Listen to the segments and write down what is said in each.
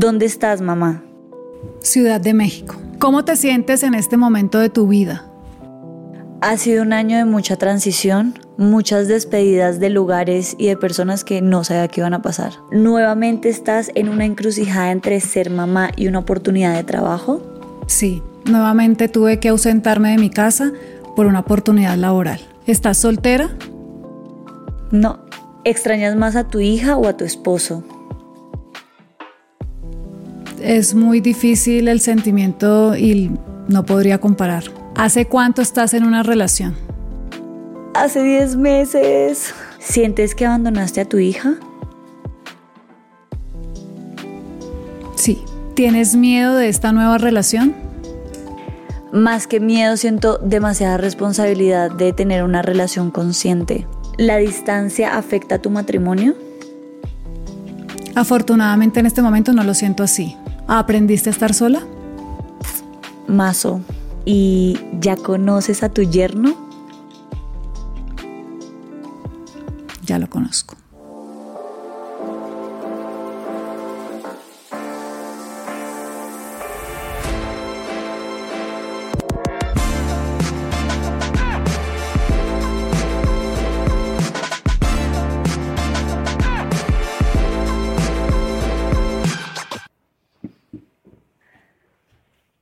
¿Dónde estás, mamá? Ciudad de México. ¿Cómo te sientes en este momento de tu vida? Ha sido un año de mucha transición, muchas despedidas de lugares y de personas que no sabía que iban a pasar. Nuevamente estás en una encrucijada entre ser mamá y una oportunidad de trabajo. Sí, nuevamente tuve que ausentarme de mi casa por una oportunidad laboral. ¿Estás soltera? No. ¿Extrañas más a tu hija o a tu esposo? Es muy difícil el sentimiento y no podría comparar. ¿Hace cuánto estás en una relación? Hace 10 meses. ¿Sientes que abandonaste a tu hija? Sí. ¿Tienes miedo de esta nueva relación? Más que miedo, siento demasiada responsabilidad de tener una relación consciente. ¿La distancia afecta a tu matrimonio? Afortunadamente en este momento no lo siento así. ¿Aprendiste a estar sola? Mazo. ¿Y ya conoces a tu yerno? Ya lo conozco.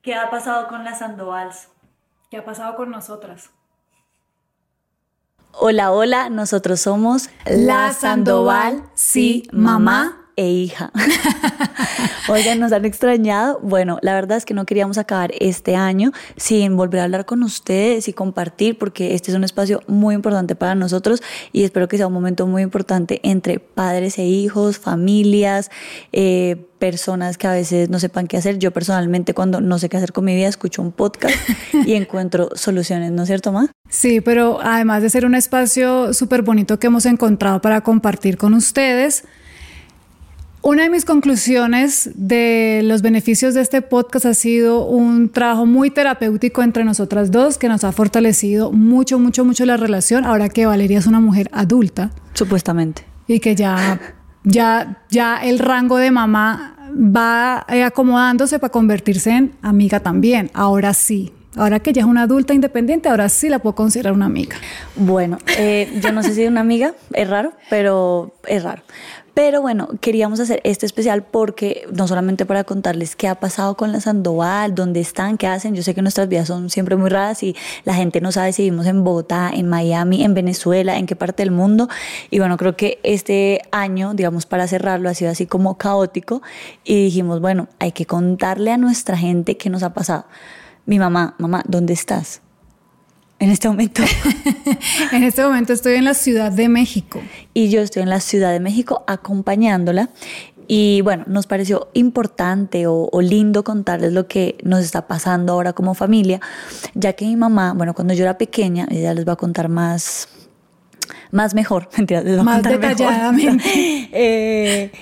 ¿Qué ha pasado con las Sandovals? ¿Qué ha pasado con nosotras? Hola, hola, nosotros somos La Sandoval, sí, mamá e hija. Oigan, nos han extrañado. Bueno, la verdad es que no queríamos acabar este año sin volver a hablar con ustedes y compartir, porque este es un espacio muy importante para nosotros y espero que sea un momento muy importante entre padres e hijos, familias, eh, personas que a veces no sepan qué hacer. Yo personalmente cuando no sé qué hacer con mi vida escucho un podcast y encuentro soluciones, ¿no es cierto, Ma? Sí, pero además de ser un espacio súper bonito que hemos encontrado para compartir con ustedes, una de mis conclusiones de los beneficios de este podcast ha sido un trabajo muy terapéutico entre nosotras dos que nos ha fortalecido mucho, mucho, mucho la relación ahora que Valeria es una mujer adulta. Supuestamente. Y que ya, ya, ya el rango de mamá va eh, acomodándose para convertirse en amiga también. Ahora sí, Ahora que ya es una adulta independiente, ahora sí la puedo considerar una amiga. Bueno, eh, yo no sé si una amiga, es raro, pero es raro. Pero bueno, queríamos hacer este especial porque no solamente para contarles qué ha pasado con la Sandoval, dónde están, qué hacen. Yo sé que nuestras vidas son siempre muy raras y la gente no sabe si vivimos en Bogotá, en Miami, en Venezuela, en qué parte del mundo. Y bueno, creo que este año, digamos, para cerrarlo, ha sido así como caótico y dijimos, bueno, hay que contarle a nuestra gente qué nos ha pasado. Mi mamá, mamá, ¿dónde estás? en este momento? en este momento estoy en la Ciudad de México. Y yo estoy en la Ciudad de México acompañándola. Y bueno, nos pareció importante o, lindo contarles lo que nos está pasando ahora como familia, ya que mi mamá, bueno, cuando yo era pequeña, ella les va a contar más, más mejor, les va más a contar detalladamente. eh,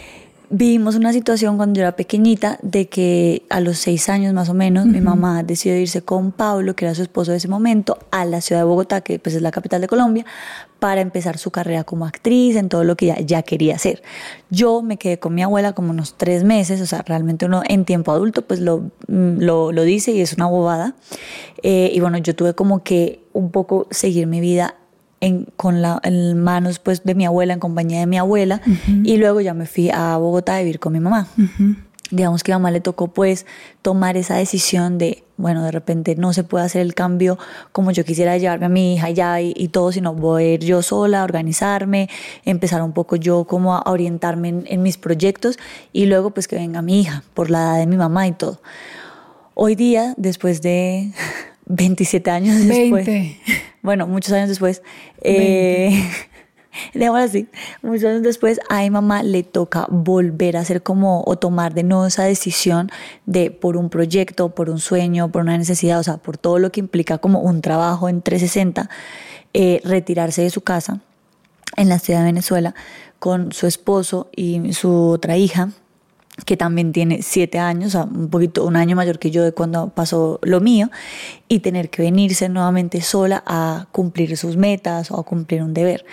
vivimos una situación cuando yo era pequeñita de que a los seis años más o menos mi mamá decidió irse con Pablo, que era su esposo de ese momento, a la ciudad de Bogotá, que pues es la capital de Colombia, para empezar su carrera como actriz, en todo lo que ella ya quería hacer. Yo me quedé con mi abuela como unos tres meses, o sea, realmente uno en tiempo adulto pues lo, mm, lo, lo dice y es una bobada. Eh, y bueno, yo tuve como que un poco seguir mi vida con la, en manos pues, de mi abuela, en compañía de mi abuela, y luego ya me fui a Bogotá a vivir con mi mamá. Digamos que a mamá le tocó pues tomar esa decisión de, bueno, de repente no se puede hacer el cambio como yo quisiera llevarme a mi hija ya y, todo, sino voy a ir yo sola, a organizarme, empezar un poco yo como a orientarme en, en mis proyectos y luego pues que venga mi hija por la edad de mi mamá y todo. Hoy día, después de 27 años después. Bueno, muchos años después. Eh, así. Muchos años después, a mi mamá le toca volver a hacer como o tomar de nuevo esa decisión de por un proyecto, por un sueño, por una necesidad, o sea, por todo lo que implica como un trabajo en 360, eh, retirarse de su casa en la ciudad de Venezuela con su esposo y su otra hija que también tiene siete años, o sea, un poquito, un año mayor que yo de cuando pasó lo mío, y tener que venirse nuevamente sola a cumplir sus metas o a cumplir un deber.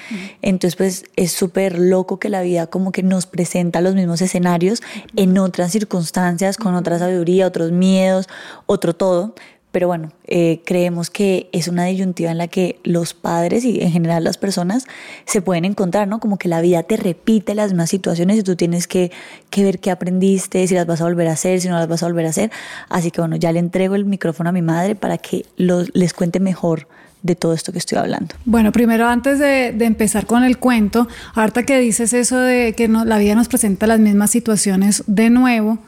Entonces, pues es súper loco que la vida como que nos presenta los mismos escenarios en otras circunstancias, con otra sabiduría, otros miedos, otro todo, pero bueno, eh, creemos que es una disyuntiva en la que los padres y en general las personas se pueden encontrar, ¿no? Como que la vida te repite las mismas situaciones y tú tienes que, que ver qué aprendiste, si las vas a volver a hacer, si no las vas a volver a hacer. Así que bueno, ya le entrego el micrófono a mi madre para que les cuente mejor de todo esto que estoy hablando. Bueno, primero antes de, empezar con el cuento, ahorita que dices eso de que no, la vida nos presenta las mismas situaciones de nuevo,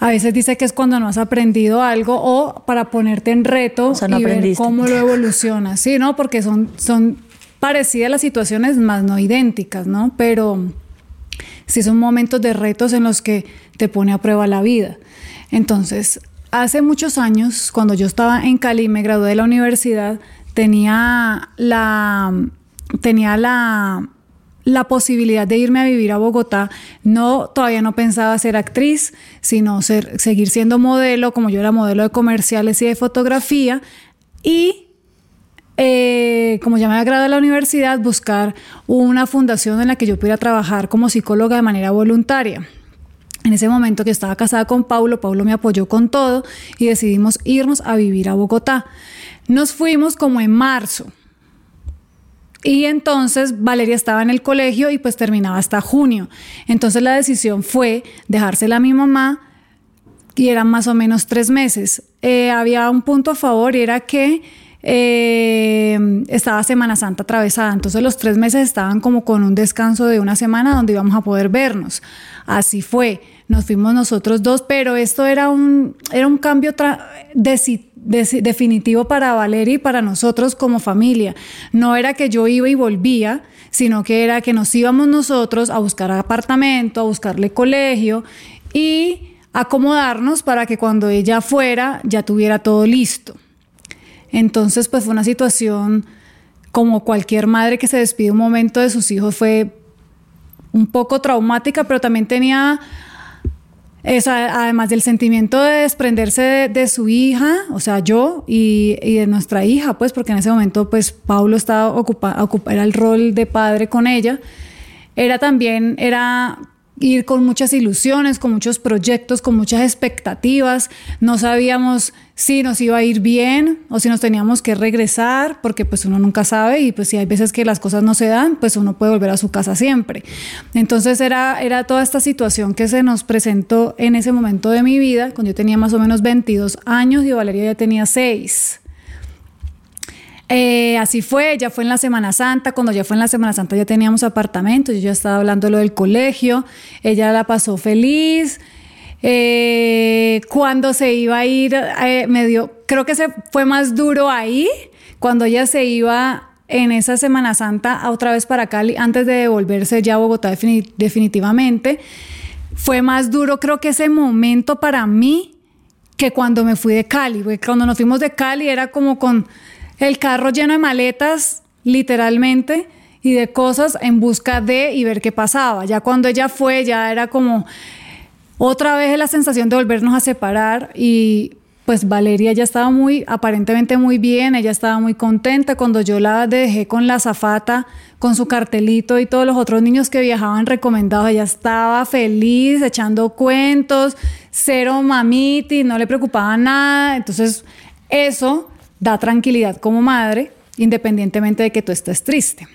a veces dice que es cuando no has aprendido algo o para ponerte en reto y ver cómo lo evolucionas. Sí, ¿no? Porque son, son parecidas las situaciones, más no idénticas, ¿no? Pero sí son momentos de retos en los que te pone a prueba la vida. Entonces, hace muchos años, cuando yo estaba en Cali, me gradué de la universidad, tenía la, tenía la la posibilidad de irme a vivir a Bogotá, no, todavía no pensaba ser actriz, sino ser, seguir siendo modelo, como yo era modelo de comerciales y de fotografía, y eh, como ya me había graduado de la universidad, buscar una fundación en la que yo pudiera trabajar como psicóloga de manera voluntaria. En ese momento que estaba casada con Paulo, Paulo me apoyó con todo y decidimos irnos a vivir a Bogotá. Nos fuimos como en marzo, y entonces Valeria estaba en el colegio y pues terminaba hasta junio. Entonces la decisión fue dejársela a mi mamá y eran más o menos tres meses. Eh, había un punto a favor y era que eh, estaba Semana Santa atravesada, entonces los tres meses estaban como con un descanso de una semana donde íbamos a poder vernos. Así fue, nos fuimos nosotros dos, pero esto era un, era un cambio de definitivo para Valeria y para nosotros como familia. No era que yo iba y volvía, sino que era que nos íbamos nosotros a buscar apartamento, a buscarle colegio y acomodarnos para que cuando ella fuera ya tuviera todo listo. Entonces, pues fue una situación como cualquier madre que se despide un momento de sus hijos, fue un poco traumática, pero también tenía eso, además del sentimiento de desprenderse de, su hija, o sea, yo y, de nuestra hija, pues, porque en ese momento, pues, Paulo estaba ocupando, era el rol de padre con ella, era también, era ir con muchas ilusiones, con muchos proyectos, con muchas expectativas. No sabíamos si nos iba a ir bien o si nos teníamos que regresar, porque pues uno nunca sabe y pues si hay veces que las cosas no se dan, pues uno puede volver a su casa siempre. Entonces era, era toda esta situación que se nos presentó en ese momento de mi vida, cuando yo tenía más o menos 22 años y Valeria ya tenía 6. Eh, así fue, ya fue en la Semana Santa, cuando ya fue en la Semana Santa ya teníamos apartamento, yo ya estaba hablando lo del colegio, ella la pasó feliz. Eh, cuando se iba a ir, eh, me dio, creo que se fue más duro ahí, cuando ella se iba en esa Semana Santa otra vez para Cali, antes de devolverse ya a Bogotá definitivamente. Fue más duro, creo que ese momento para mí que cuando me fui de Cali, cuando nos fuimos de Cali era como con el carro lleno de maletas, literalmente, y de cosas en busca de y ver qué pasaba. Ya cuando ella fue, ya era como otra vez la sensación de volvernos a separar y pues Valeria ya estaba muy, aparentemente muy bien, ella estaba muy contenta. Cuando yo la dejé con la zafata, con su cartelito y todos los otros niños que viajaban recomendados, ella estaba feliz, echando cuentos, cero mamiti, no le preocupaba nada. Entonces, eso da tranquilidad como madre, independientemente de que tú estés triste.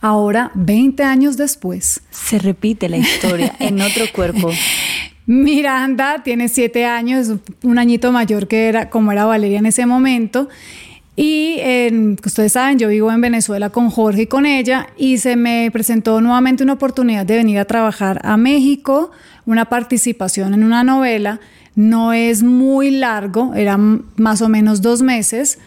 Ahora, 20 años después, se repite la historia en otro cuerpo. Miranda tiene 7 años, un añito mayor que era como era Valeria en ese momento. Y ustedes saben, yo vivo en Venezuela con Jorge y con ella y se me presentó nuevamente una oportunidad de venir a trabajar a México, una participación en una novela no es muy largo, eran más o menos dos meses.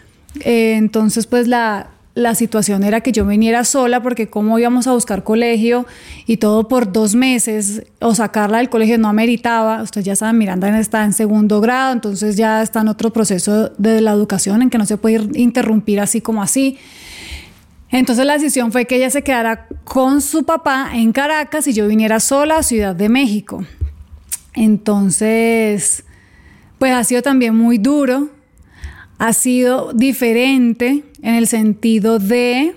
Eh, entonces, pues la, la situación era que yo viniera sola porque cómo íbamos a buscar colegio y todo por dos meses o sacarla del colegio no ameritaba. Ustedes ya saben, Miranda está en segundo grado, entonces ya está en otro proceso de la educación en que no se puede interrumpir así como así. Entonces la decisión fue que ella se quedara con su papá en Caracas y yo viniera sola a Ciudad de México Entonces, pues ha sido también muy duro, ha sido diferente en el sentido de...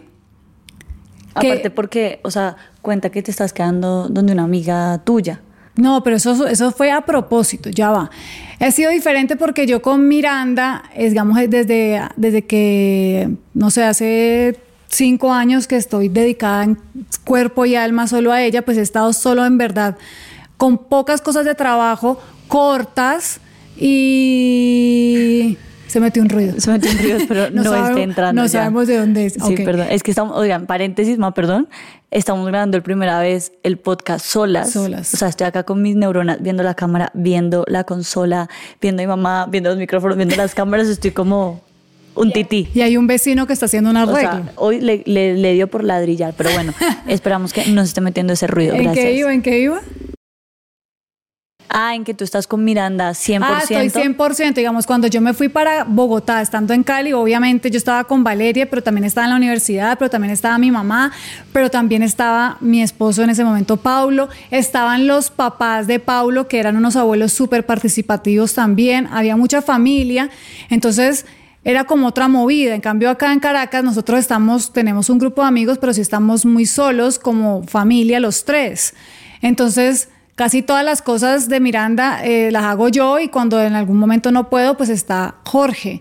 Aparte porque, o sea, cuenta que te estás quedando donde una amiga tuya. No, pero eso, eso fue a propósito, ya va. Ha sido diferente porque yo con Miranda, digamos, desde, desde que, no sé, hace cinco años que estoy dedicada en cuerpo y alma solo a ella, pues he estado solo en verdad, con pocas cosas de trabajo, cortas y se metió un ruido. Se metió un ruido, pero no, está entrando. No sabemos de dónde es. Sí, perdón. Es que estamos, oigan, paréntesis, ma, perdón. Estamos grabando el primera vez el podcast solas. Solas. O sea, estoy acá con mis neuronas, viendo la cámara, viendo la consola, viendo a mi mamá, viendo los micrófonos, viendo las cámaras. Estoy como un tití. Y hay un vecino que está haciendo un arreglo. hoy le, le, dio por ladrillar, pero bueno, esperamos que no se esté metiendo ese ruido. ¿En qué iba? ¿En qué iba? Ah, en que tú estás con Miranda 100%. Ah, estoy 100%. Digamos, cuando yo me fui para Bogotá, estando en Cali, obviamente yo estaba con Valeria, pero también estaba en la universidad, pero también estaba mi mamá, pero también estaba mi esposo en ese momento, Paulo. Estaban los papás de Paulo, que eran unos abuelos súper participativos también. Había mucha familia. Entonces era como otra movida. En cambio, acá en Caracas nosotros estamos, tenemos un grupo de amigos, pero sí estamos muy solos como familia los tres. Entonces, Casi todas las cosas de Miranda eh, las hago yo y cuando en algún momento no puedo, pues está Jorge.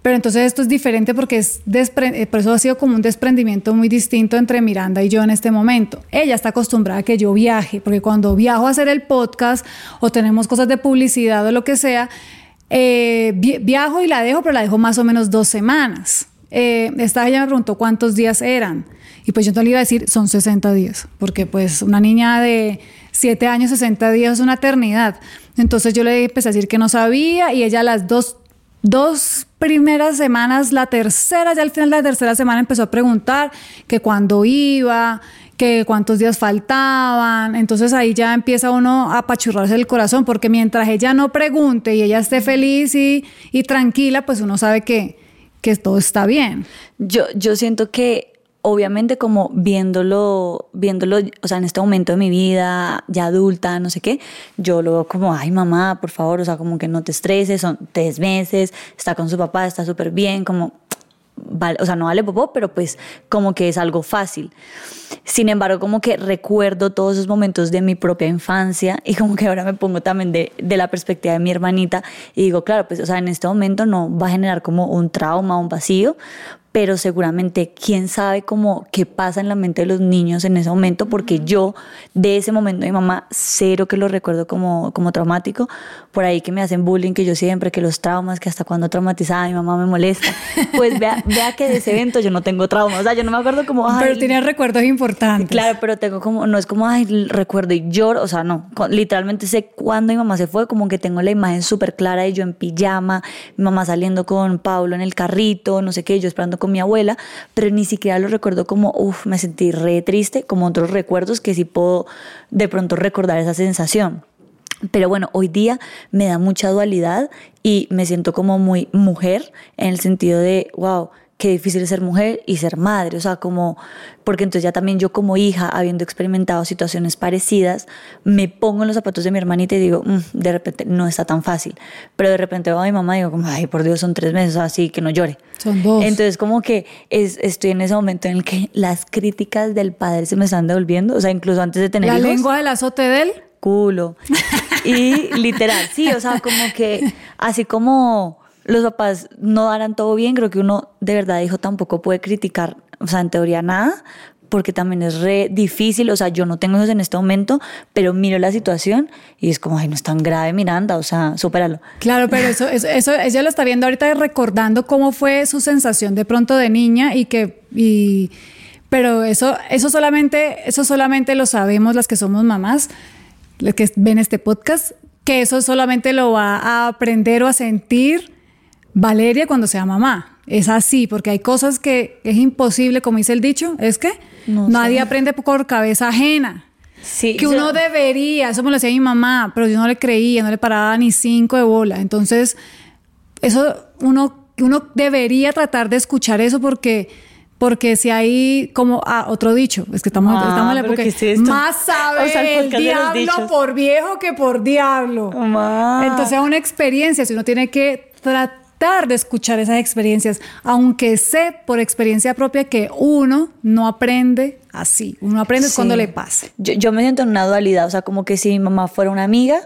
Pero entonces esto es diferente porque es eh, por eso ha sido como un desprendimiento muy distinto entre Miranda y yo en este momento. Ella está acostumbrada a que yo viaje, porque cuando viajo a hacer el podcast o tenemos cosas de publicidad o lo que sea, eh, viajo y la dejo, pero la dejo más o menos dos semanas. esta vez ella me preguntó cuántos días eran. Y pues yo le iba a decir, son 60 días, porque pues una niña de 7 años, 60 días es una eternidad. Entonces yo le empecé a decir que no sabía y ella las dos, dos primeras semanas, la tercera, ya al final de la tercera semana empezó a preguntar que cuándo iba, que cuántos días faltaban. Entonces ahí ya empieza uno a apachurrarse el corazón, porque mientras ella no pregunte y ella esté feliz y, y tranquila, pues uno sabe que, que todo está bien. Yo, yo siento que obviamente como viéndolo, viéndolo, o sea, en este momento de mi vida, ya adulta, no sé qué, yo lo veo como, ay mamá, por favor, o sea, como que no te estreses, son tres meses, está con su papá, está súper bien, como, vale, o sea, no vale popó, pero pues como que es algo fácil. Sin embargo, como que recuerdo todos esos momentos de mi propia infancia y como que ahora me pongo también de, de la perspectiva de mi hermanita y digo, claro, pues, o sea, en este momento no va a generar como un trauma, un vacío, pero seguramente quién sabe cómo qué pasa en la mente de los niños en ese momento, porque yo de ese momento de mi mamá cero que lo recuerdo como, como traumático, por ahí que me hacen bullying, que yo siempre, que los traumas, que hasta cuando traumatizada mi mamá me molesta, pues vea, vea que de ese evento yo no tengo traumas, o sea, yo no me acuerdo como... pero tienes recuerdos importantes. Claro, pero tengo como, no es como, ay, recuerdo y lloro, o sea, no, literalmente sé cuándo mi mamá se fue, como que tengo la imagen súper clara de yo en pijama, mi mamá saliendo con Pablo en el carrito, no sé qué, yo esperando mi abuela, pero ni siquiera lo recuerdo como, uff, me sentí re triste, como otros recuerdos que sí puedo de pronto recordar esa sensación. Pero bueno, hoy día me da mucha dualidad y me siento como muy mujer en el sentido de, wow, qué difícil es ser mujer y ser madre, o sea, como, porque entonces ya también yo como hija, habiendo experimentado situaciones parecidas, me pongo en los zapatos de mi hermanita y digo, mm, de repente no está tan fácil, pero de repente veo a mi mamá y digo, como, ay, por Dios, son tres meses, así que no llore. Son dos. Entonces como que es, estoy en ese momento en el que las críticas del padre se me están devolviendo, o sea, incluso antes de tener ¿La hijos. ¿La lengua del azote de él? Culo. y literal, sí, o sea, como que así como los papás no harán todo bien, creo que uno de verdad dijo tampoco puede criticar, o sea, en teoría nada, porque también es re difícil, o sea, yo no tengo hijos en este momento, pero miro la situación y es como, ay, no es tan grave, Miranda, o sea, supéralo. Claro, pero eso, eso, eso ella lo está viendo ahorita recordando cómo fue su sensación de pronto de niña y que, y, pero eso, eso solamente, eso solamente lo sabemos las que somos mamás, las que ven este podcast, que eso solamente lo va a aprender o a sentir Valeria cuando sea mamá. Es así, porque hay cosas que es imposible, como dice el dicho, es que nadie aprende por cabeza ajena. Sí, que uno debería, eso me lo decía mi mamá, pero yo no le creía, no le paraba ni cinco de bola. Entonces, eso uno, uno debería tratar de escuchar eso porque porque si hay como ah, otro dicho, es que estamos, Ah, estamos en la época ¿qué es esto? más sabe O sea, el diablo por viejo que por diablo. Entonces es una experiencia, si uno tiene que tratar de escuchar esas experiencias, aunque sé por experiencia propia que uno no aprende así, uno aprende Sí. cuando le pase. Yo, yo me siento en una dualidad, o sea, como que si mi mamá fuera una amiga,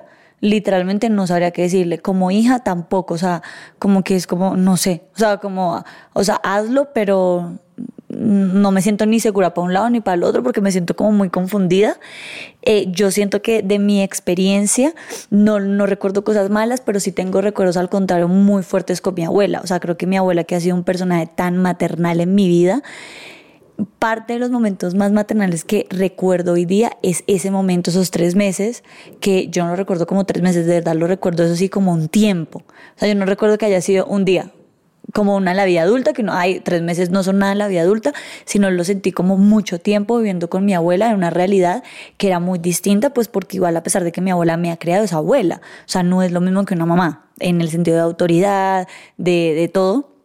literalmente no sabría qué decirle. Como hija tampoco, o sea, como que es como, no sé, o sea, como, o sea, hazlo, pero no me siento ni segura para un lado ni para el otro porque me siento como muy confundida. Eh, yo siento que de mi experiencia no, no recuerdo cosas malas, pero sí tengo recuerdos al contrario muy fuertes con mi abuela. O sea, creo que mi abuela que ha sido un personaje tan maternal en mi vida, parte de los momentos más maternales que recuerdo hoy día es ese momento, esos tres meses, que yo no recuerdo como tres meses, de verdad lo recuerdo eso sí como un tiempo. O sea, yo no recuerdo que haya sido un día, como una en la vida adulta, que no hay tres meses no son nada en la vida adulta, sino lo sentí como mucho tiempo viviendo con mi abuela en una realidad que era muy distinta, pues porque igual a pesar de que mi abuela me ha creado esa abuela, o sea, no es lo mismo que una mamá, en el sentido de autoridad, de, de todo.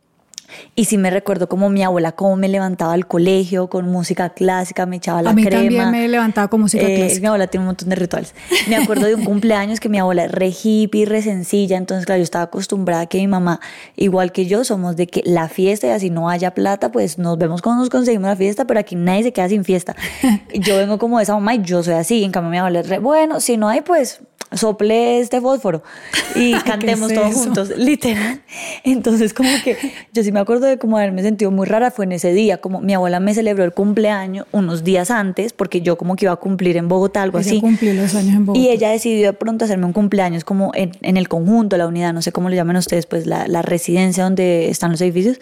Y sí me recuerdo como mi abuela, cómo me levantaba al colegio con música clásica, me echaba la A mí crema. también me levantaba con música Eh, clásica. Mi abuela tiene un montón de rituales. Me acuerdo de un cumpleaños que mi abuela es re hippie, re sencilla. Entonces, claro, yo estaba acostumbrada a que mi mamá, igual que yo, somos de que la fiesta y así no haya plata, pues nos vemos cuando nos conseguimos la fiesta, pero aquí nadie se queda sin fiesta. Yo vengo como de esa mamá y yo soy así. En cambio, mi abuela es re, bueno, si no hay, pues sople este fósforo y cantemos es todos eso? juntos, literal. Entonces, como que yo sí me acuerdo de como haberme sentido muy rara fue en ese día, como mi abuela me celebró el cumpleaños unos días antes, porque yo como que iba a cumplir en Bogotá, algo Ella así. cumplió los años en Bogotá. Y ella decidió de pronto hacerme un cumpleaños como en, en el conjunto, la unidad, no sé cómo le llaman ustedes, pues la, la residencia donde están los edificios.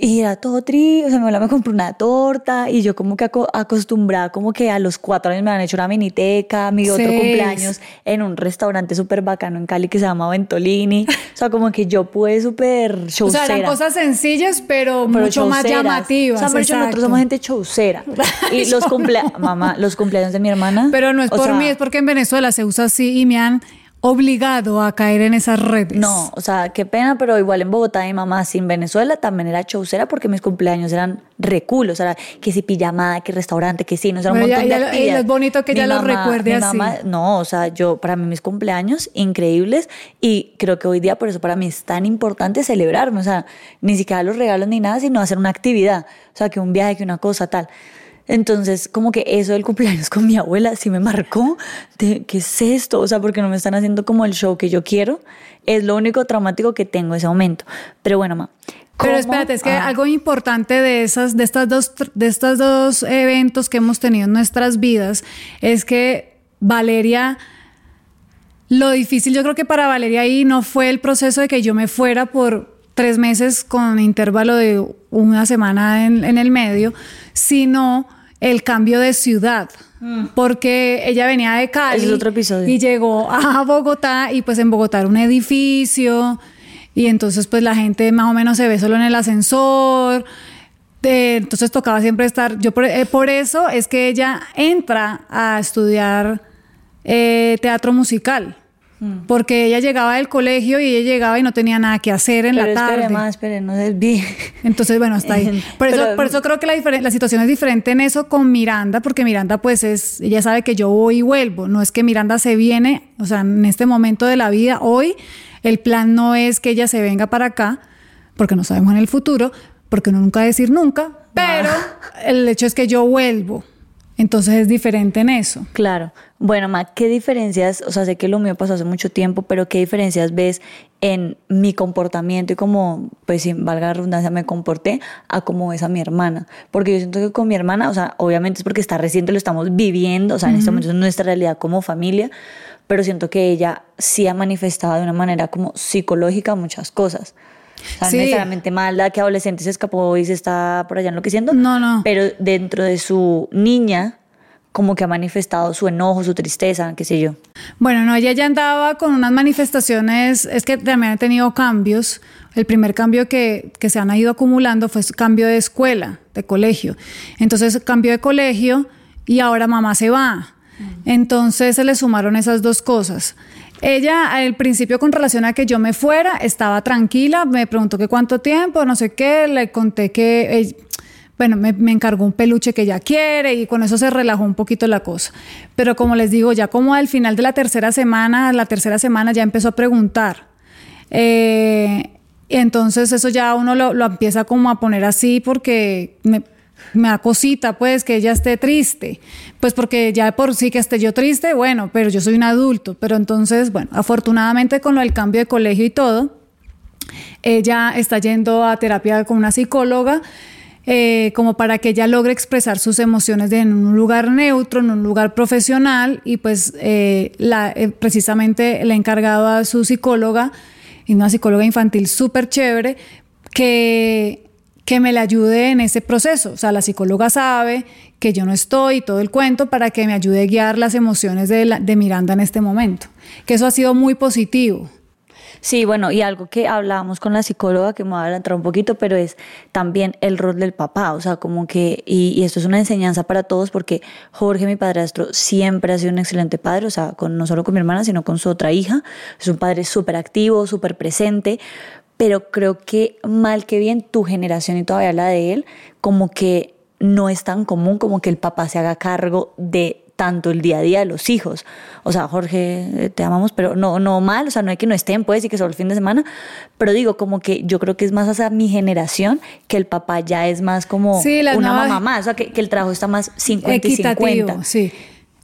Y era todo tri, o sea, mi abuela me compró una torta y yo como que aco- acostumbrada, como que a los cuatro años me han hecho una miniteca, mi otro Seis. cumpleaños en un restaurante súper bacano en Cali que se llama Ventolini. O sea, como que yo pude súper o showcera. sea, eran cosas sencillas, pero, pero mucho más llamativas. O sea, nosotros somos gente chaucera. Y los cumpleaños, mamá, los cumpleaños de mi hermana. Pero no es o por sea, mí, es porque en Venezuela se usa así y me han obligado a caer en esas redes. No, o sea, qué pena, pero igual en Bogotá mi mamá, sin Venezuela, también era chaucera porque mis cumpleaños eran reculos, o sea, que si pijamada, que restaurante, que sí, no era un Pero ella- montón de actividades. es bonito que Mi ella lo mamá- recuerde mi así. mamá- no, o sea, yo, para mí mis cumpleaños, increíbles, y creo que hoy día por eso para mí es tan importante celebrarme, o sea, ni siquiera los regalos ni nada, sino hacer una actividad, o sea, que un viaje, que una cosa, tal. Entonces, como que eso del cumpleaños con mi abuela sí me marcó de qué es esto, o sea, porque no me están haciendo como el show que yo quiero. Es lo único traumático que tengo en ese momento. Pero bueno, ma. Pero ¿cómo? espérate, es que Ah, algo importante de esas, de estas dos, de estos dos eventos que hemos tenido en nuestras vidas es que Valeria, lo difícil yo creo que para Valeria ahí no fue el proceso de que yo me fuera por tres meses con intervalo de una semana en, en el medio, sino el cambio de ciudad. Porque ella venía de Cali Mm. Ese es otro episodio. y llegó a Bogotá y pues en Bogotá era un edificio y entonces pues la gente más o menos se ve solo en el ascensor. Eh, entonces tocaba siempre estar, yo por, eh, por eso es que ella entra a estudiar eh, teatro musical, porque ella llegaba del colegio y ella llegaba y no tenía nada que hacer en pero la tarde. espere, ma, espere, no desvíe. Entonces, bueno, hasta ahí. Por eso, Pero- por eso creo que la, la situación es diferente en eso con Miranda, porque Miranda, pues, es, ella sabe que yo voy y vuelvo. No es que Miranda se viene, o sea, en este momento de la vida, hoy, el plan no es que ella se venga para acá, porque no sabemos en el futuro, porque uno nunca decir nunca, pero el hecho es que yo vuelvo. Entonces es diferente en eso. Claro. Bueno, Ma, ¿qué diferencias, o sea, sé que lo mío pasó hace mucho tiempo, pero qué diferencias ves en mi comportamiento y cómo, pues, sin valga la redundancia, me comporté a cómo ves a mi hermana? Porque yo siento que con mi hermana, o sea, obviamente es porque está reciente, lo estamos viviendo, o sea, en este momento es nuestra realidad como familia, pero siento que ella sí ha manifestado de una manera como psicológica muchas cosas. O sea, Sí. no necesariamente mala, que adolescente se escapó y se está por allá enloqueciendo. No, no. Pero dentro de su niña, como que ha manifestado su enojo, su tristeza, qué sé yo. Bueno, no, ella ya andaba con unas manifestaciones, es que también ha tenido cambios. El primer cambio que, que se han ido acumulando fue su cambio de escuela, de colegio. Entonces, cambio de colegio y ahora mamá se va. Entonces se le sumaron esas dos cosas. Ella al principio con relación a que yo me fuera estaba tranquila, me preguntó que cuánto tiempo, no sé qué, le conté que eh, bueno, me, me, encargó un peluche que ella quiere y con eso se relajó un poquito la cosa. Pero como les digo, ya como al final de la tercera semana, la tercera semana ya empezó a preguntar. Eh, entonces eso ya uno lo, lo, empieza como a poner así porque me da cosita, pues, que ella esté triste. Pues porque ya por sí que esté yo triste, bueno, pero yo soy un adulto. Pero entonces, bueno, afortunadamente con lo del cambio de colegio y todo, ella está yendo a terapia con una psicóloga. Eh, como para que ella logre expresar sus emociones de, en un lugar neutro, en un lugar profesional, y pues eh, la, eh, precisamente le he encargado a su psicóloga, y una psicóloga infantil súper chévere, que, que me le ayude en ese proceso. O sea, la psicóloga sabe que yo no estoy todo el cuento para que me ayude a guiar las emociones de, la, Miranda en este momento. Que eso ha sido muy positivo. Sí, bueno, y algo que hablábamos con la psicóloga, que me va a adelantar un poquito, pero es también el rol del papá, o sea, como que, y, y, esto es una enseñanza para todos, porque Jorge, mi padrastro, siempre ha sido un excelente padre, o sea, con, no solo con mi hermana, sino con su otra hija, es un padre súper activo, súper presente, pero creo que mal que bien tu generación y todavía la de él, como que no es tan común como que el papá se haga cargo de tanto el día a día de los hijos. O sea, Jorge, te amamos, pero no, no mal, o sea, no hay que no estén, pues, y que solo el fin de semana, pero digo, como que yo creo que es más hacia mi generación, que el papá ya es más como sí, una mamá más, o sea, que, que, el trabajo está más 50 y 50. Sí.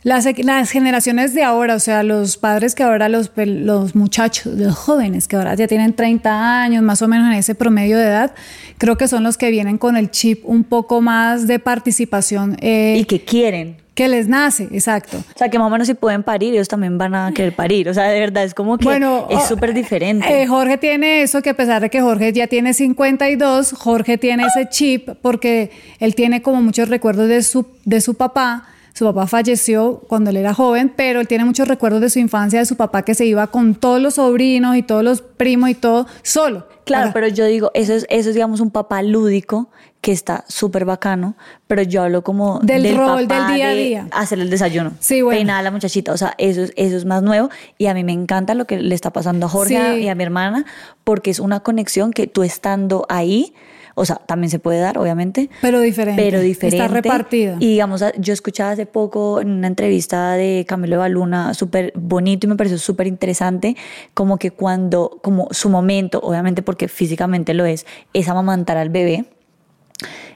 Las, las, generaciones de ahora, o sea, los padres que ahora, los, los muchachos, los jóvenes que ahora ya tienen 30 años, más o menos en ese promedio de edad, creo que son los que vienen con el chip un poco más de participación. Eh, y que quieren. Que les nace, exacto. O sea, que más o menos si pueden parir, ellos también van a querer parir. O sea, de verdad, es como que bueno, es súper diferente. Eh, Jorge tiene eso, que a pesar de que Jorge ya tiene 52, Jorge tiene ese chip porque él tiene como muchos recuerdos de su, de su papá su papá falleció cuando él era joven, pero él tiene muchos recuerdos de su infancia, de su papá que se iba con todos los sobrinos y todos los primos y todo solo. Claro, pero yo digo, eso es, eso es digamos un papá lúdico que está súper bacano, pero yo hablo como del, rol del día a día. hacer el desayuno, sí, bueno. peinar a la muchachita, o sea, eso, eso es más nuevo y a mí me encanta lo que le está pasando a Jorge sí. y a mi hermana, porque es una conexión que tú estando ahí, o sea, también se puede dar, obviamente. Pero diferente. Pero diferente. Está repartida. Y digamos, yo escuchaba hace poco en una entrevista de Camilo Baluna, súper bonito y me pareció súper interesante, como que cuando, como su momento, obviamente porque físicamente lo es, es amamantar al bebé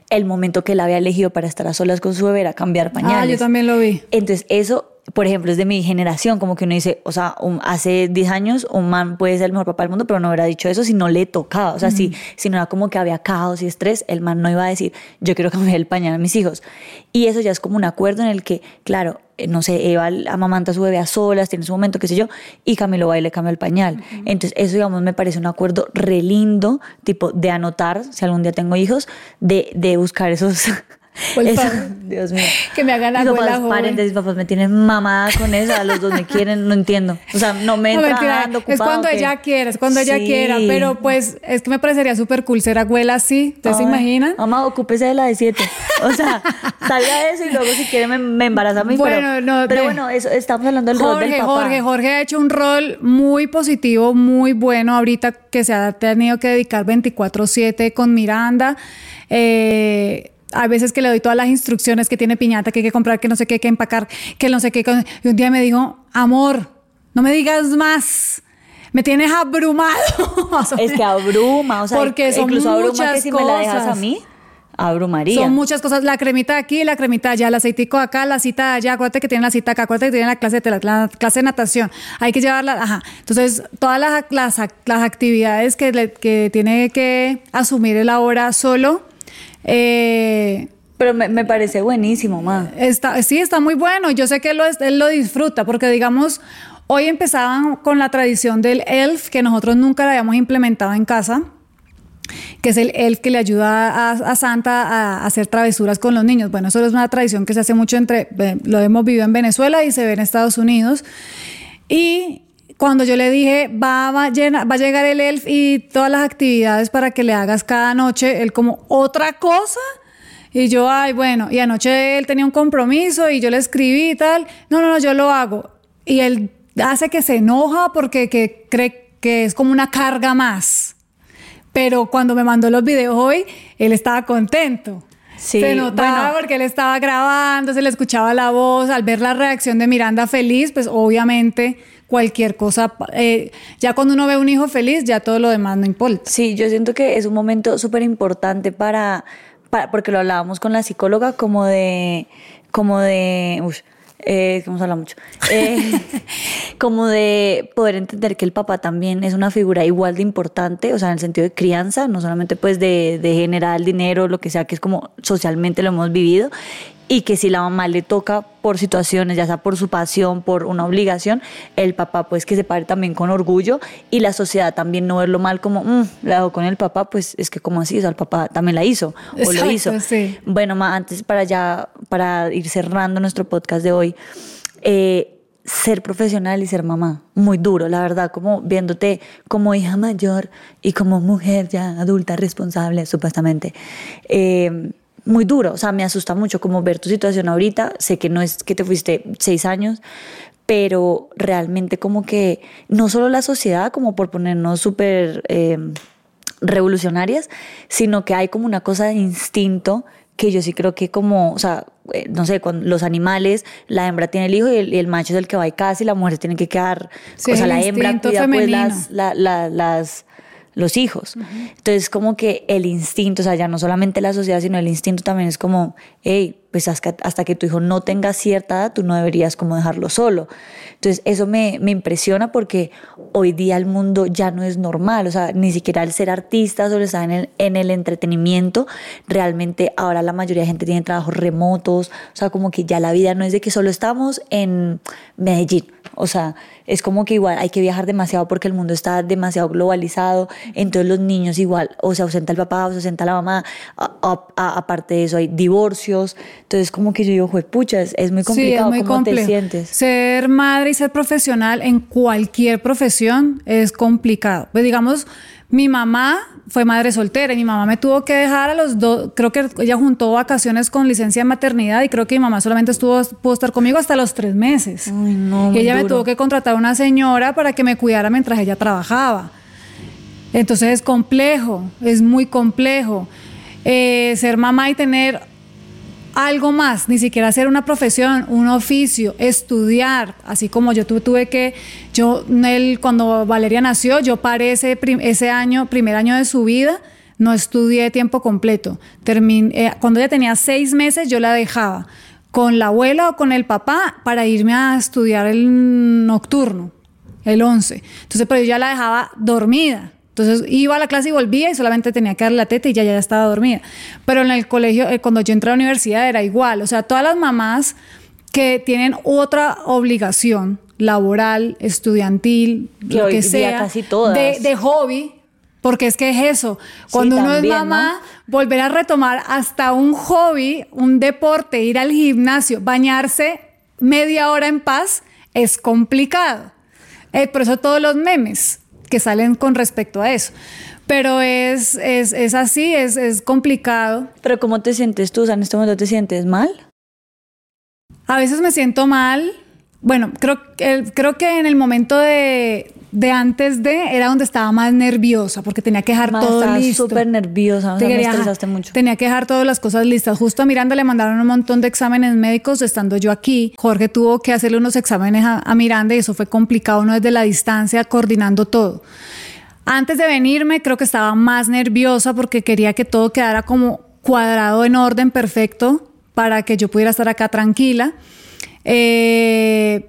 el momento que él había elegido para estar a solas con su bebé era cambiar pañales. Ah, yo también lo vi. Entonces, eso, por ejemplo, es de mi generación, como que uno dice, o sea, un, hace 10 años un man puede ser el mejor papá del mundo, pero no hubiera dicho eso si no le tocaba. O sea, si, si no era como que había caos y estrés, el man no iba a decir, yo quiero cambiar el pañal a mis hijos. Y eso ya es como un acuerdo en el que, claro, no sé, Eva amamanta a su bebé a solas, tiene su momento, qué sé yo, y Camilo va y le cambia el pañal. Uh -huh. Entonces, eso, digamos, me parece un acuerdo re lindo, tipo, de anotar, si algún día tengo hijos, de, de buscar esos... Eso, Dios mío. Que me hagan abuela papás, paréntesis, papás me tienen mamada con eso, a los dos me quieren, no entiendo. O sea, no me no, entra mentira, Es cuando ella quiera, es cuando sí. ella quiera, pero pues es que me parecería súper cool ser abuela así, ¿ustedes se imaginan? Mamá, ocúpese de la de siete. O sea, salga eso y luego si quiere me, me embaraza a mí. Bueno, pero, no, pero de... bueno, eso, estamos hablando del Jorge, rol del papá. Jorge, Jorge ha hecho un rol muy positivo, muy bueno ahorita que se ha tenido que dedicar 24-7 con Miranda. Eh, hay veces que le doy todas las instrucciones que tiene piñata, que hay que comprar, que no sé qué, que empacar, que no sé qué. Y un día me dijo, amor, no me digas más. Me tienes abrumado. es que abruma, o sea, porque son incluso muchas abruma que si cosas. me la dejas a mí, abrumaría. Son muchas cosas. La cremita de aquí, la cremita de allá, el aceitico de acá, la cita de allá. Acuérdate que tienen la cita acá, acuérdate que tienen la clase de, la, la clase de natación. Hay que llevarla, ajá. Entonces, todas las, las, las actividades que, le, que tiene que asumir él ahora solo eh, pero me, me, parece buenísimo, ma. Está, sí, está muy bueno. Yo sé que él lo, él lo disfruta, porque digamos, hoy empezaban con la tradición del elf, que nosotros nunca la habíamos implementado en casa, que es el elf que le ayuda a, a Santa a, a, hacer travesuras con los niños. Bueno, eso es una tradición que se hace mucho entre, lo hemos vivido en Venezuela y se ve en Estados Unidos. Y cuando yo le dije, va, va, llena, va a llegar el elf y todas las actividades para que le hagas cada noche, él como, ¿otra cosa? Y yo, ay, bueno, y anoche él tenía un compromiso y yo le escribí y tal, no, no, no, yo lo hago. Y él hace que se enoja porque que cree que es como una carga más. Pero cuando me mandó los videos hoy, él estaba contento. se notaba porque él estaba grabando, se le escuchaba la voz, al ver la reacción de Miranda feliz, pues obviamente cualquier cosa, eh, ya cuando uno ve un hijo feliz, ya todo lo demás no importa. Sí, yo siento que es un momento súper importante para, para, porque lo hablábamos con la psicóloga, como de, como de, eh, que hemos hablado mucho, eh, como de poder entender que el papá también es una figura igual de importante, o sea, en el sentido de crianza, no solamente pues de, de generar dinero, lo que sea, que es como socialmente lo hemos vivido, y que si la mamá le toca por situaciones, ya sea por su pasión, por una obligación, el papá pues que se pare también con orgullo y la sociedad también no verlo mal como, mmm, la hago con el papá, pues es que como así, o sea, el papá también la hizo o lo hizo. Bueno, ma, antes para ya, para ir cerrando nuestro podcast de hoy, eh, ser profesional y ser mamá, muy duro, la verdad, como viéndote como hija mayor y como mujer ya adulta, responsable, supuestamente. Eh, muy duro, o sea, me asusta mucho como ver tu situación ahorita, sé que no es que te fuiste seis años, pero realmente como que no solo la sociedad, como por ponernos súper eh, revolucionarias, sino que hay como una cosa de instinto que yo sí creo que como, o sea, eh, no sé, con los animales, la hembra tiene el hijo y el, macho es el que va y casa y la mujer tiene que quedar, o sea, la hembra cuida pues las, las los hijos. Entonces, como que el instinto, o sea, ya no solamente la sociedad, sino el instinto también es como, hey, pues hasta que tu hijo no tenga cierta edad, tú no deberías como dejarlo solo. Entonces, eso me, me impresiona porque hoy día el mundo ya no es normal, o sea, ni siquiera el ser artista, solo estar en el, en el entretenimiento, realmente ahora la mayoría de gente tiene trabajos remotos, o sea, como que ya la vida no es de que solo estamos en Medellín, o sea, es como que igual hay que viajar demasiado porque el mundo está demasiado globalizado, entonces los niños igual, o se ausenta el papá o se ausenta la mamá, aparte de eso hay divorcios, entonces, como que yo digo, pucha, es, muy complicado. Sí, ¿Cómo te sientes? Ser madre y ser profesional en cualquier profesión es complicado. Pues digamos, mi mamá fue madre soltera y mi mamá me tuvo que dejar a los dos, creo que ella juntó vacaciones con licencia de maternidad y creo que mi mamá solamente estuvo, pudo estar conmigo hasta los tres meses. Ay, no, y ella me tuvo que contratar a una señora para que me cuidara mientras ella trabajaba. Entonces es complejo, es muy complejo. Eh, ser mamá y tener algo más, ni siquiera hacer una profesión, un oficio, estudiar, así como yo tuve, que, yo, él, cuando Valeria nació, yo paré ese, ese año, primer año de su vida, no estudié tiempo completo. eh, cuando ella tenía seis meses, yo la dejaba con la abuela o con el papá para irme a estudiar el nocturno, el 11. Entonces, pero yo ya la dejaba dormida. Entonces iba a la clase y volvía y solamente tenía que dar la teta y ya, ya estaba dormida. Pero en el colegio, eh, cuando yo entré a la universidad era igual. O sea, todas las mamás que tienen otra obligación laboral, estudiantil, lo que sea, casi todas. De, hobby, porque es que es eso. Cuando uno es mamá, volver a retomar hasta un hobby, un deporte, ir al gimnasio, bañarse media hora en paz, es complicado. Eh, por eso todos los memes que salen con respecto a eso. Pero es, es, es así, es, es complicado. Pero ¿cómo te sientes tú? O sea, ¿en este momento te sientes mal? A veces me siento mal. Bueno, creo, creo que en el momento de, de antes de era donde estaba más nerviosa porque tenía que dejar todo estaba listo. súper nerviosa, o sea, me estresaste mucho. Tenía que dejar todas las cosas listas. Justo a Miranda le mandaron un montón de exámenes médicos estando yo aquí. Jorge tuvo que hacerle unos exámenes a, Miranda y eso fue complicado, no desde la distancia, coordinando todo. Antes de venirme creo que estaba más nerviosa porque quería que todo quedara como cuadrado en orden perfecto para que yo pudiera estar acá tranquila. Eh,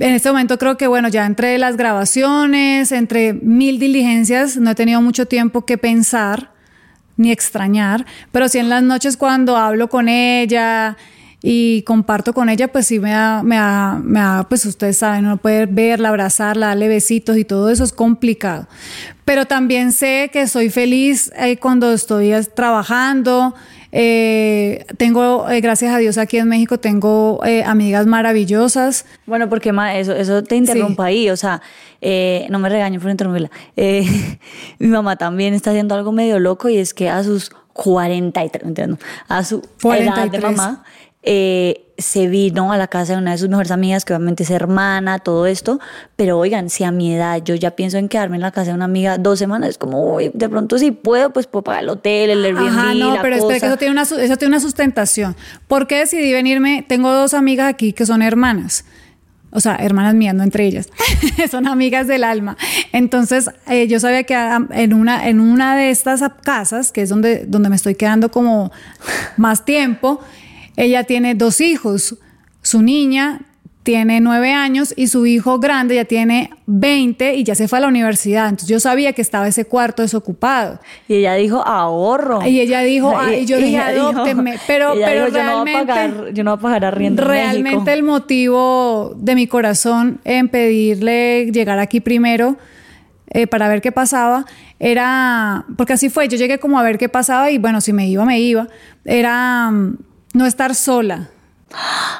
en este momento creo que, bueno, ya entre las grabaciones, entre mil diligencias, no he tenido mucho tiempo que pensar ni extrañar, pero sí en las noches cuando hablo con ella y comparto con ella, pues sí me da, me da, me da pues ustedes saben, uno puede verla, abrazarla, darle besitos y todo eso es complicado. Pero también sé que soy feliz eh, cuando estoy trabajando, eh, tengo, eh, gracias a Dios, aquí en México tengo eh, amigas maravillosas. Bueno, porque eso, eso te interrumpa ahí, o sea, no me regaño por interrumpirla. mi mamá también está haciendo algo medio loco y es que a sus 43, entiendo, a su 43. edad de mamá, se vino a la casa de una de sus mejores amigas, que obviamente es hermana, todo esto, pero oigan, si a mi edad yo ya pienso en quedarme en la casa de una amiga dos semanas, es como, uy, de pronto si puedo, pues puedo pagar el hotel, el Airbnb, Ajá, no, la pero espera que cosa. eso tiene, una, eso tiene una sustentación. ¿Por qué decidí venirme? Tengo dos amigas aquí que son hermanas. O sea, hermanas mías, no entre ellas. son amigas del alma. Entonces, eh, yo sabía que ah, en una, en una de estas casas, que es donde, donde me estoy quedando como más tiempo, ella tiene dos hijos. Su niña tiene nueve años y su hijo grande ya tiene 20 y ya se fue a la universidad. Entonces yo sabía que estaba ese cuarto desocupado. Y ella dijo, ahorro. Y ella dijo, ah, y yo dije, adóptenme. Pero, pero dijo, yo no voy a realmente, pagar, yo no voy a pagar arriendo en realmente México. el motivo de mi corazón en pedirle llegar aquí primero eh, para ver qué pasaba era, porque así fue, yo llegué como a ver qué pasaba y bueno, si me iba, me iba, era mm, no estar sola.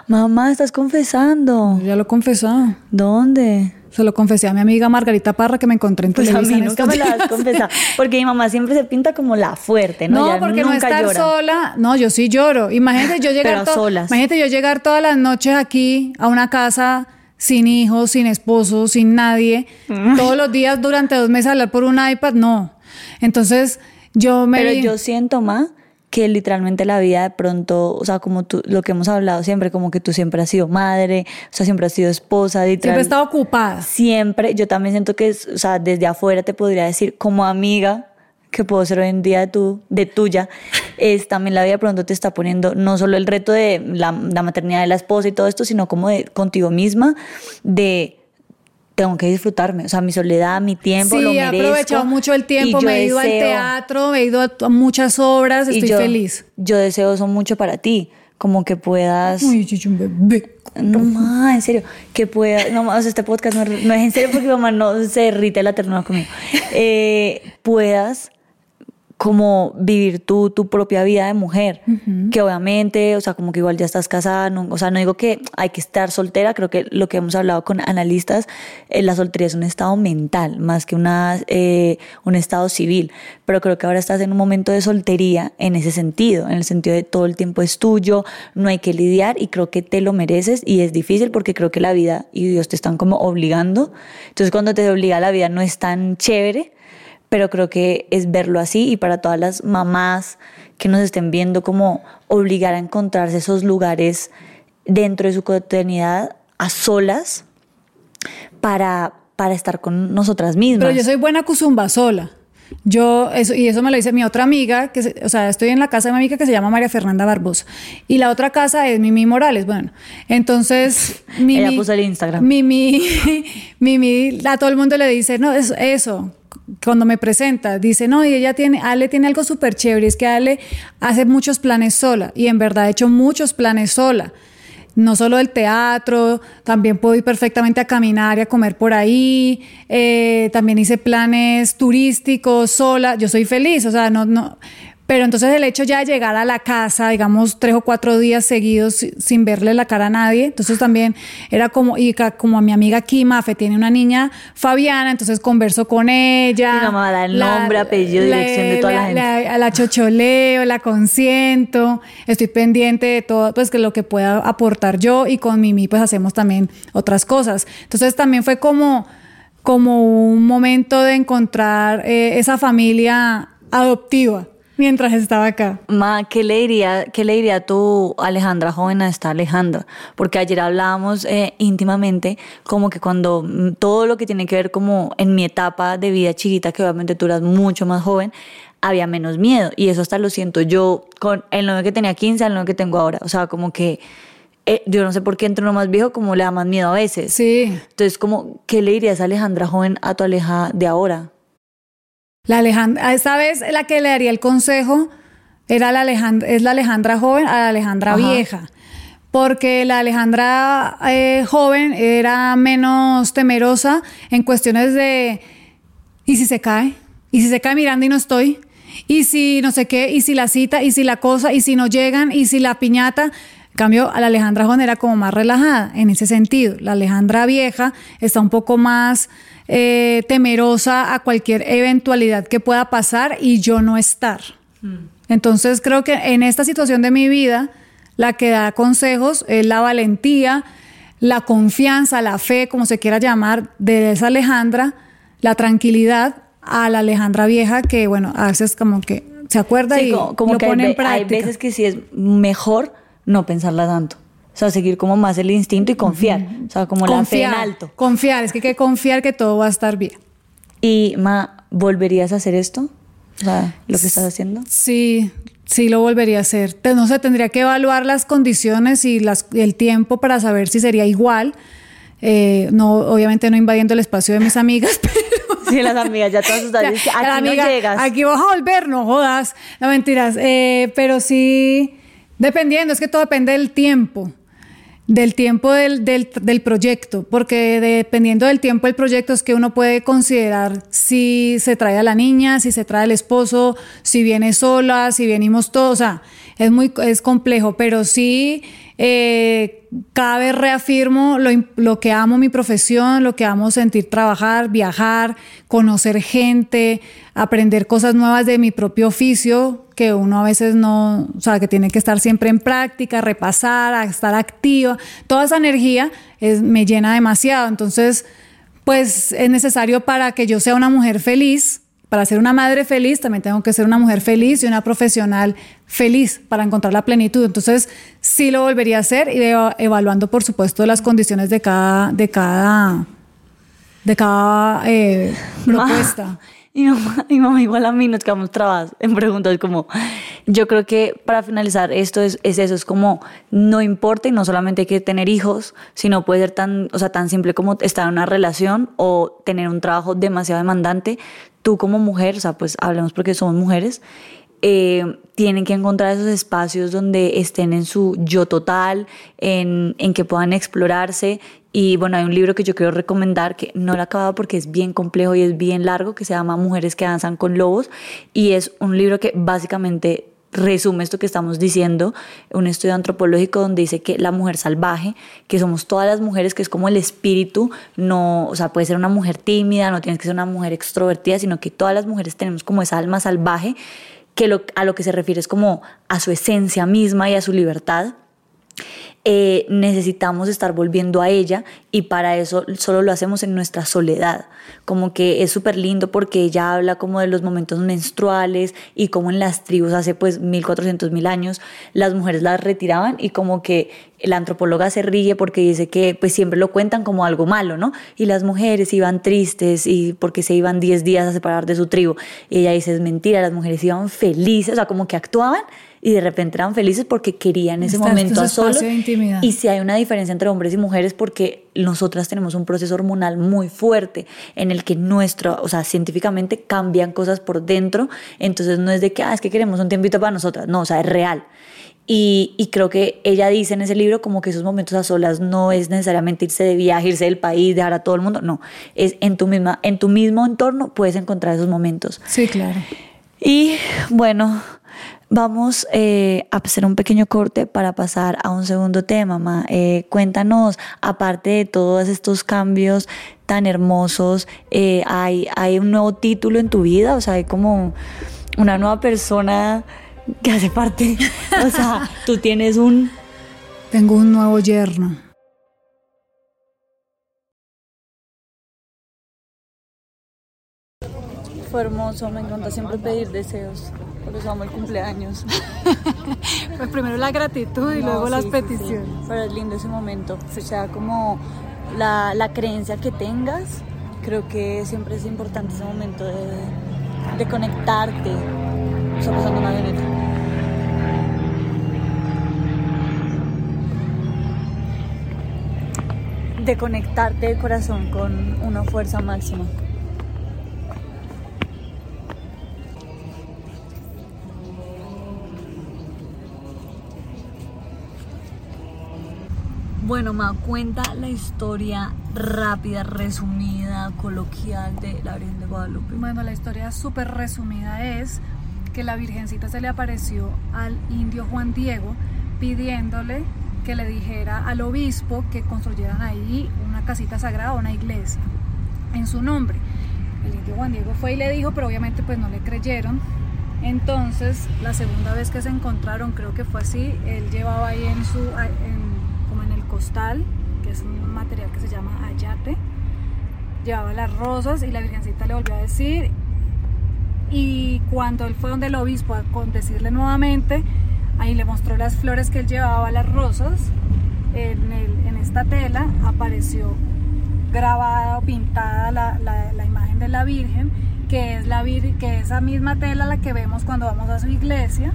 Mamá, estás confesando. Yo ya lo confesaba. ¿Dónde? Se lo confesé a mi amiga Margarita Parra que me encontré en Pues a Televisa mí en nunca me la has confesado. Porque mi mamá siempre se pinta como la fuerte, ¿no? No, porque no estar llora. sola. No, yo sí lloro. Imagínate yo llegar Pero solas. Imagínate yo llegar todas las noches aquí a una casa sin hijos, sin esposo, sin nadie. Todos los días durante dos meses hablar por un iPad, no. Entonces yo me Pero vi- yo siento, ma, que literalmente la vida de pronto, o sea, como tú, lo que hemos hablado siempre, como que tú siempre has sido madre, o sea, siempre has sido esposa, literal. siempre estado ocupada. Siempre, yo también siento que, o sea, desde afuera te podría decir, como amiga, que puedo ser hoy en día de, tu, de tuya, es también la vida de pronto te está poniendo no solo el reto de la, la maternidad de la esposa y todo esto, sino como de contigo misma, de tengo que disfrutarme, o sea, mi soledad, mi tiempo, lo Sí, he merezco. aprovechado mucho el tiempo, me he ido al teatro, he ido a, muchas obras, estoy yo- feliz. Yo deseo eso mucho para ti, como que puedas... Uy, yo, yo, bebé. No, ma, en serio, que puedas, no, ma, o sea, este podcast no, no es en serio porque mi mamá no se derrite la ternura conmigo, Eh, puedas como vivir tú tu propia vida de mujer, que obviamente, o sea, como que igual ya estás casada, no- o sea, no digo que hay que estar soltera, creo que lo que hemos hablado con analistas, eh, la soltería es un estado mental más que una, eh, un estado civil, pero creo que ahora estás en un momento de soltería en ese sentido, en el sentido de todo el tiempo es tuyo, no hay que lidiar y creo que te lo mereces y es difícil porque creo que la vida y Dios te están como obligando, entonces cuando te obliga la vida no es tan chévere, pero creo que es verlo así y para todas las mamás que nos estén viendo como obligar a encontrarse esos lugares dentro de su cotidianidad a solas para, para estar con nosotras mismas. Pero yo soy buena cuzumba sola. Yo, eso, y eso me lo dice mi otra amiga, que se- o sea, estoy en la casa de mi amiga que se llama María Fernanda Barbosa. Y la otra casa es Mimi Morales. Bueno, entonces. Mimi, Ella puso el Instagram. Mimi, Mimi, a todo el mundo le dice, no, eso, eso. Cuando me presenta, dice, no, y ella tiene, Ale tiene algo súper chévere, es que Ale hace muchos planes sola. Y en verdad ha hecho muchos planes sola no solo del teatro, también puedo ir perfectamente a caminar y a comer por ahí, eh, también hice planes turísticos sola, yo soy feliz, o sea, no, no, pero entonces el hecho ya de llegar a la casa, digamos, tres o cuatro días seguidos si- sin verle la cara a nadie, entonces también era como, y como a mi amiga Kimafe tiene una niña Fabiana, entonces converso con ella. Mi mamá da el nombre, apellido, dirección de toda la gente. a la chocholeo, la consiento, estoy pendiente de todo, pues que lo que pueda aportar yo y con Mimi pues hacemos también otras cosas. Entonces también fue como, como un momento de encontrar eh, esa familia adoptiva mientras estaba acá. Ma, ¿qué le diría, qué le diría tú, Alejandra joven, a esta Alejandra? Porque ayer hablábamos eh, íntimamente como que cuando mm, todo lo que tiene que ver como en mi etapa de vida chiquita, que obviamente tú eras mucho más joven, había menos miedo. Y eso hasta lo siento yo con el novio que tenía 15 al novio que tengo ahora. O sea, como que eh, yo no sé por qué entre uno más viejo como le da más miedo a veces. Sí. Entonces, como, ¿qué le dirías a Alejandra joven a tu Aleja de ahora? La Alejandra, esta vez la que le daría el consejo era la Alejandra, es la Alejandra joven a la Alejandra Ajá. vieja. Porque la Alejandra eh, joven era menos temerosa en cuestiones de ¿y si se cae? ¿Y si se cae mirando y no estoy? ¿Y si no sé qué? ¿Y si la cita? ¿Y si la cosa? ¿Y si no llegan? ¿Y si la piñata? En cambio, a la Alejandra joven era como más relajada en ese sentido. La Alejandra vieja está un poco más eh, temerosa a cualquier eventualidad que pueda pasar y yo no estar. Entonces creo que en esta situación de mi vida, la que da consejos, es la valentía, la confianza, la fe, como se quiera llamar, de esa Alejandra, la tranquilidad a la Alejandra vieja que, bueno, a veces como que se acuerda y como, lo que pone hay, en práctica. Hay veces que sí es mejor no pensarla tanto. O sea, seguir como más el instinto y confiar. O sea, como la fe en alto. Confiar, es que hay que confiar que todo va a estar bien. Y, Ma, ¿volverías a hacer esto? O sea, lo que estás haciendo. Sí, sí lo volvería a hacer. No sé, tendría que evaluar las condiciones y las, el tiempo para saber si sería igual. Eh, no, obviamente no invadiendo el espacio de mis amigas, pero... Sí, las amigas ya todas están aquí amiga, no llegas. Aquí vas a volver, no jodas. No mentiras. Eh, pero sí, dependiendo, es que todo depende del tiempo del tiempo del, del, proyecto, porque dependiendo del tiempo del proyecto es que uno puede considerar si se trae a la niña, si se trae al esposo, si viene sola, si venimos todos, o sea, es muy es complejo, pero sí eh, cada vez reafirmo lo, que amo mi profesión, lo que amo sentir trabajar, viajar, conocer gente, aprender cosas nuevas de mi propio oficio, que uno a veces no, o sea, que tiene que estar siempre en práctica, repasar, estar activa. Toda esa energía me llena demasiado. Entonces, pues es necesario para que yo sea una mujer feliz, para ser una madre feliz, también tengo que ser una mujer feliz y una profesional feliz para encontrar la plenitud. Entonces, sí lo volvería a hacer y evaluando, por supuesto, las condiciones de cada, de cada, de cada eh, propuesta. Y mamá, mi mamá igual a mí nos quedamos trabas en preguntas como, yo creo que para finalizar esto es, es, eso, es como, no importa y no solamente hay que tener hijos, sino puede ser tan, o sea, tan simple como estar en una relación o tener un trabajo demasiado demandante. Tú como mujer, o sea, pues hablemos porque somos mujeres, eh, tienen que encontrar esos espacios donde estén en su yo total, en, en, que puedan explorarse. Y bueno, hay un libro que yo quiero recomendar que no lo he acabado porque es bien complejo y es bien largo, que se llama Mujeres que danzan con lobos. Y es un libro que básicamente resume esto que estamos diciendo, un estudio antropológico donde dice que la mujer salvaje, que somos todas las mujeres, que es como el espíritu, no, o sea, puede ser una mujer tímida, no tienes que ser una mujer extrovertida, sino que todas las mujeres tenemos como esa alma salvaje que a lo que se refiere es como a su esencia misma y a su libertad. Eh, necesitamos estar volviendo a ella y para eso solo lo hacemos en nuestra soledad. Como que es súper lindo porque ella habla como de los momentos menstruales y como en las tribus hace pues 1400 mil años las mujeres las retiraban y como que la antropóloga se ríe porque dice que pues siempre lo cuentan como algo malo, ¿no? Y las mujeres iban tristes y porque se iban 10 días a separar de su tribu. Y ella dice, es mentira, las mujeres iban felices, o sea, como que actuaban y de repente eran felices porque querían ese momento a solo. Y si hay una diferencia entre hombres y mujeres porque nosotras tenemos un proceso hormonal muy fuerte en el que nuestro, o sea, científicamente cambian cosas por dentro, entonces no es de que, ah, es que queremos un tiempito para nosotras, no, o sea, es real. Y, y, creo que ella dice en ese libro como que esos momentos a solas no es necesariamente irse de viaje, irse del país, dejar a todo el mundo, no, es en tu, misma, en tu mismo entorno puedes encontrar esos momentos. Sí, claro. Y bueno, Vamos eh, a hacer un pequeño corte para pasar a un segundo tema, mamá. Eh, cuéntanos, aparte de todos estos cambios tan hermosos, eh, ¿hay, ¿hay un nuevo título en tu vida? O sea, hay como una nueva persona que hace parte. O sea, tú tienes un... Tengo un nuevo yerno. Fue hermoso, me encanta siempre pedir deseos. Eso amo el cumpleaños. pues primero la gratitud y luego las peticiones. Pero es lindo ese momento. O sea, como la, la, creencia que tengas, creo que siempre es importante ese momento de, de conectarte. Está pasando una avioneta. De conectarte de corazón con una fuerza máxima. Bueno, Ma, cuenta la historia rápida, resumida, coloquial de la Virgen de Guadalupe. Bueno, la historia súper resumida es que la Virgencita se le apareció al indio Juan Diego pidiéndole que le dijera al obispo que construyeran ahí una casita sagrada, una iglesia, en su nombre. El indio Juan Diego fue y le dijo, pero obviamente pues no le creyeron Entonces, la segunda vez que se encontraron, creo que fue así, él llevaba ahí en su, que es un material que se llama ayate, llevaba las rosas y la Virgencita le volvió a decir, y cuando él fue donde el obispo a decirle nuevamente, ahí le mostró las flores que él llevaba, las rosas, en, esta tela apareció grabada o pintada la, la, imagen de la Virgen, que es, la que esa misma tela la que vemos cuando vamos a su iglesia,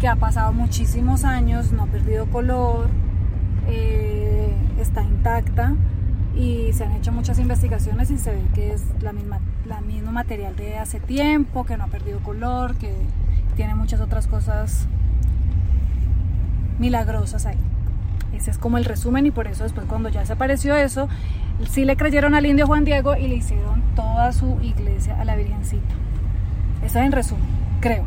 que ha pasado muchísimos años, no ha perdido color, eh, está intacta y se han hecho muchas investigaciones y se ve que es la misma, la mismo material de hace tiempo, que no ha perdido color, que tiene muchas otras cosas milagrosas ahí. Ese es como el resumen y por eso después cuando ya desapareció eso, sí le creyeron al indio Juan Diego y le hicieron toda su iglesia a la Virgencita. Eso es en resumen, creo.